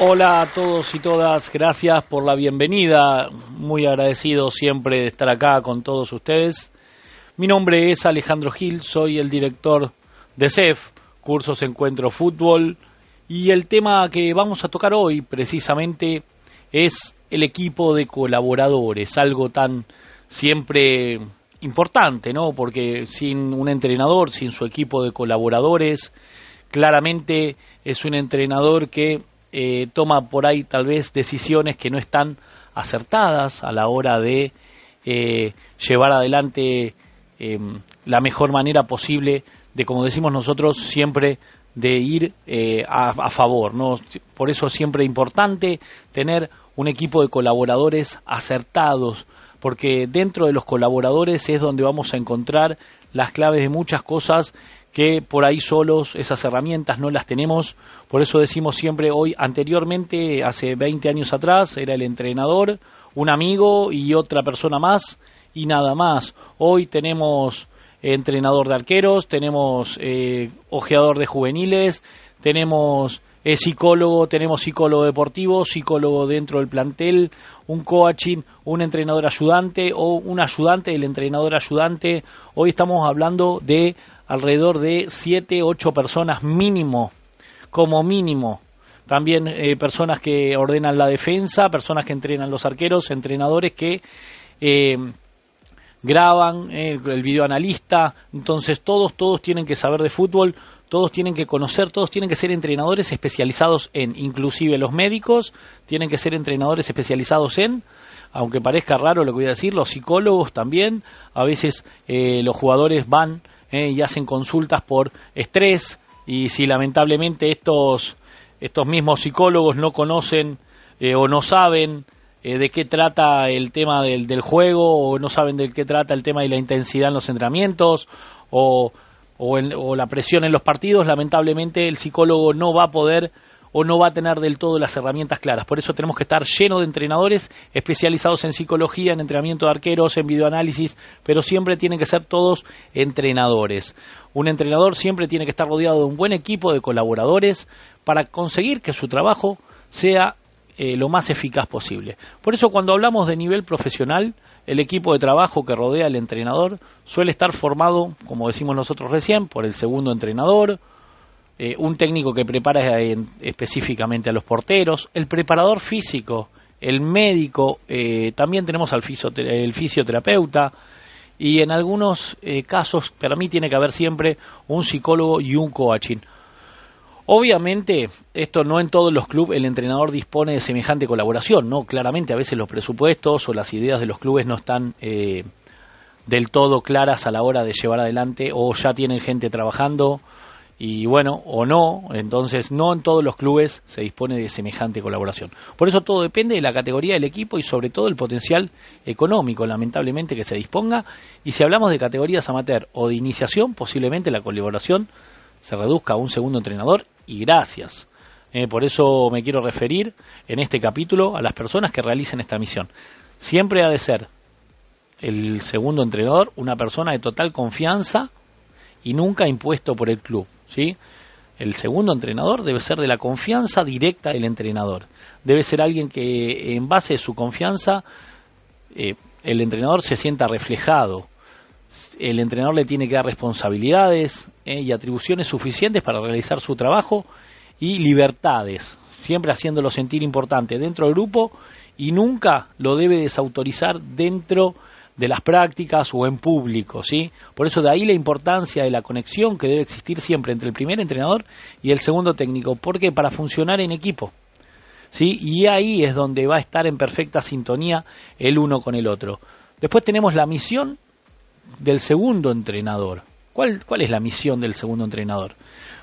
Hola a todos y todas, gracias por la bienvenida, muy agradecido siempre de estar acá con todos ustedes. Mi nombre es Alejandro Gil, soy el director de CEF, Cursos Encuentro Fútbol, y el tema que vamos a tocar hoy precisamente es el equipo de colaboradores, algo tan siempre importante, ¿no? Porque sin un entrenador, sin su equipo de colaboradores, claramente es un entrenador que eh, toma por ahí tal vez decisiones que no están acertadas a la hora de eh, llevar adelante em, la mejor manera posible de, como decimos nosotros, siempre de ir eh, a, a, favor. ¿no? Por eso es siempre importante tener un equipo de colaboradores acertados, porque dentro de los colaboradores es donde vamos a encontrar las claves de muchas cosas que por ahí solos esas herramientas no las tenemos. Por eso decimos siempre hoy, anteriormente, hace 20 años atrás, era el entrenador, un amigo y otra persona más y nada más. Hoy tenemos entrenador de arqueros, tenemos eh, ojeador de juveniles, tenemos psicólogo, tenemos psicólogo deportivo, psicólogo dentro del plantel, un coaching, un entrenador ayudante o un ayudante del entrenador ayudante. Hoy estamos hablando de alrededor de 7, 8 personas mínimo, como mínimo. También eh, personas que ordenan la defensa, personas que entrenan los arqueros, entrenadores que eh, graban, eh, el videoanalista. Entonces todos, todos tienen que saber de fútbol, todos tienen que conocer, todos tienen que ser entrenadores especializados en, inclusive los médicos, tienen que ser entrenadores especializados en, aunque parezca raro lo que voy a decir, los psicólogos también, a veces eh, los jugadores van eh, y hacen consultas por estrés y si lamentablemente estos, estos mismos psicólogos no conocen eh, o no saben de qué trata el tema del, del, juego o no saben de qué trata el tema de la intensidad en los entrenamientos o, o, la presión en los partidos, lamentablemente el psicólogo no va a poder o no va a tener del todo las herramientas claras. Por eso tenemos que estar lleno de entrenadores especializados en psicología, en entrenamiento de arqueros, en videoanálisis, pero siempre tienen que ser todos entrenadores. Un entrenador siempre tiene que estar rodeado de un buen equipo de colaboradores para conseguir que su trabajo sea eh, lo más eficaz posible. Por eso cuando hablamos de nivel profesional, el equipo de trabajo que rodea al entrenador suele estar formado, como decimos nosotros recién, por el segundo entrenador, eh, un técnico que prepara específicamente a los porteros, el preparador físico, el médico, eh, también tenemos al el fisioterapeuta y en algunos eh, casos para mí tiene que haber siempre un psicólogo y un coaching. Obviamente, esto no en todos los clubes el entrenador dispone de semejante colaboración, ¿no? Claramente a veces los presupuestos o las ideas de los clubes no están eh, del todo claras a la hora de llevar adelante o ya tienen gente trabajando y bueno, o no, entonces no en todos los clubes se dispone de semejante colaboración. Por eso todo depende de la categoría del equipo y sobre todo el potencial económico, lamentablemente, que se disponga. Y si hablamos de categorías amateur o de iniciación, posiblemente la colaboración se reduzca a un segundo entrenador y gracias. Eh, por eso me quiero referir en este capítulo a las personas que realicen esta misión. Siempre ha de ser el segundo entrenador una persona de total confianza y nunca impuesto por el club. ¿sí? El segundo entrenador debe ser de la confianza directa del entrenador. Debe ser alguien que en base a su confianza eh, el entrenador se sienta reflejado. El entrenador le tiene que dar responsabilidades eh, y atribuciones suficientes para realizar su trabajo y libertades, siempre haciéndolo sentir importante dentro del grupo y nunca lo debe desautorizar dentro de las prácticas o en público, ¿sí? Por eso de ahí la importancia de la conexión que debe existir siempre entre el primer entrenador y el segundo técnico, porque para funcionar en equipo, ¿sí? Y ahí es donde va a estar en perfecta sintonía el uno con el otro. Después tenemos la misión del segundo entrenador. ¿Cuál, cuál es la misión del segundo entrenador?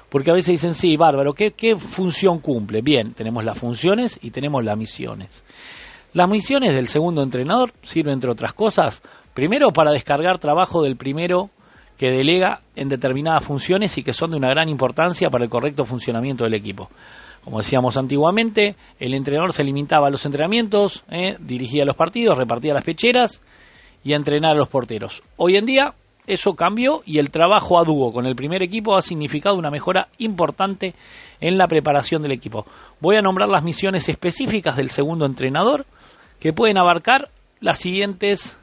Porque a veces dicen, sí, bárbaro, ¿qué, ¿qué función cumple? Bien, tenemos las funciones y tenemos las misiones. Las misiones del segundo entrenador sirven, entre otras cosas, primero para descargar trabajo del primero que delega en determinadas funciones y que son de una gran importancia para el correcto funcionamiento del equipo. Como decíamos antiguamente, el entrenador se limitaba a los entrenamientos, eh, dirigía los partidos, repartía las pecheras y entrenar a los porteros. Hoy en día eso cambió y el trabajo a dúo con el primer equipo ha significado una mejora importante en la preparación del equipo. Voy a nombrar las misiones específicas del segundo entrenador que pueden abarcar las siguientes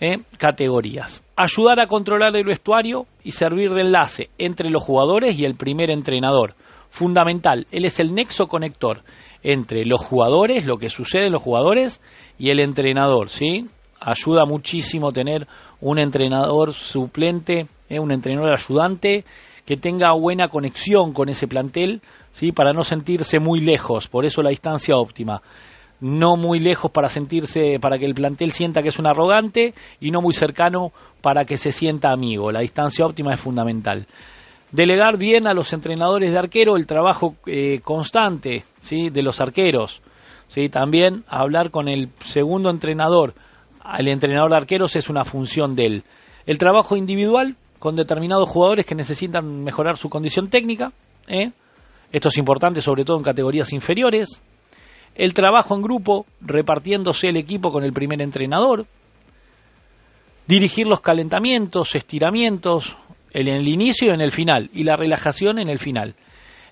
eh, categorías. Ayudar a controlar el vestuario y servir de enlace entre los jugadores y el primer entrenador. Fundamental, él es el nexo conector entre los jugadores, lo que sucede en los jugadores y el entrenador, ¿sí? Ayuda muchísimo tener un entrenador suplente, eh, un entrenador ayudante que tenga buena conexión con ese plantel, ¿sí? Para no sentirse muy lejos, por eso la distancia óptima no muy lejos para sentirse, para que el plantel sienta que es un arrogante y no muy cercano para que se sienta amigo. La distancia óptima es fundamental. Delegar bien a los entrenadores de arquero el trabajo eh, constante ¿sí? de los arqueros. ¿sí? También hablar con el segundo entrenador. El entrenador de arqueros es una función de él. El trabajo individual con determinados jugadores que necesitan mejorar su condición técnica. ¿eh? Esto es importante sobre todo en categorías inferiores el trabajo en grupo, repartiéndose el equipo con el primer entrenador, dirigir los calentamientos, estiramientos en el inicio y en el final, y la relajación en el final.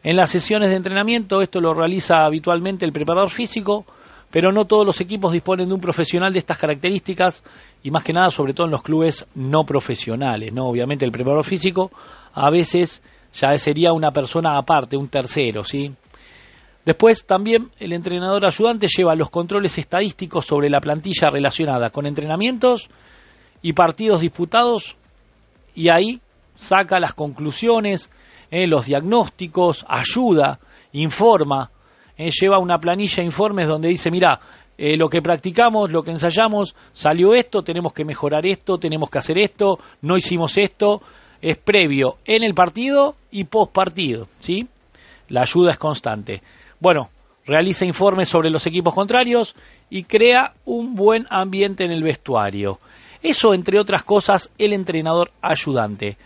En las sesiones de entrenamiento esto lo realiza habitualmente el preparador físico, pero no todos los equipos disponen de un profesional de estas características y más que nada sobre todo en los clubes no profesionales, ¿no? Obviamente el preparador físico a veces ya sería una persona aparte, un tercero, ¿sí? Después también el entrenador ayudante lleva los controles estadísticos sobre la plantilla relacionada con entrenamientos y partidos disputados y ahí saca las conclusiones, eh, los diagnósticos, ayuda, informa, eh, lleva una planilla de informes donde dice, mira, eh, lo que practicamos, lo que ensayamos, salió esto, tenemos que mejorar esto, tenemos que hacer esto, no hicimos esto, es previo en el partido y post partido, ¿sí? La ayuda es constante. Bueno, realiza informes sobre los equipos contrarios y crea un buen ambiente en el vestuario. Eso, entre otras cosas, el entrenador ayudante.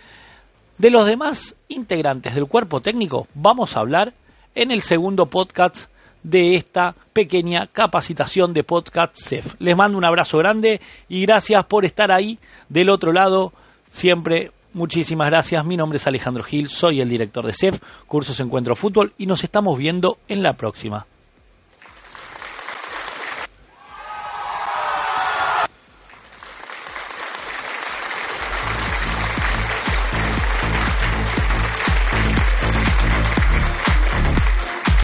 De los demás integrantes del cuerpo técnico vamos a hablar en el segundo podcast de esta pequeña capacitación de podcast CEF. Les mando un abrazo grande y gracias por estar ahí del otro lado. Siempre Muchísimas gracias. Mi nombre es Alejandro Gil, soy el director de CEF, Cursos Encuentro Fútbol, y nos estamos viendo en la próxima.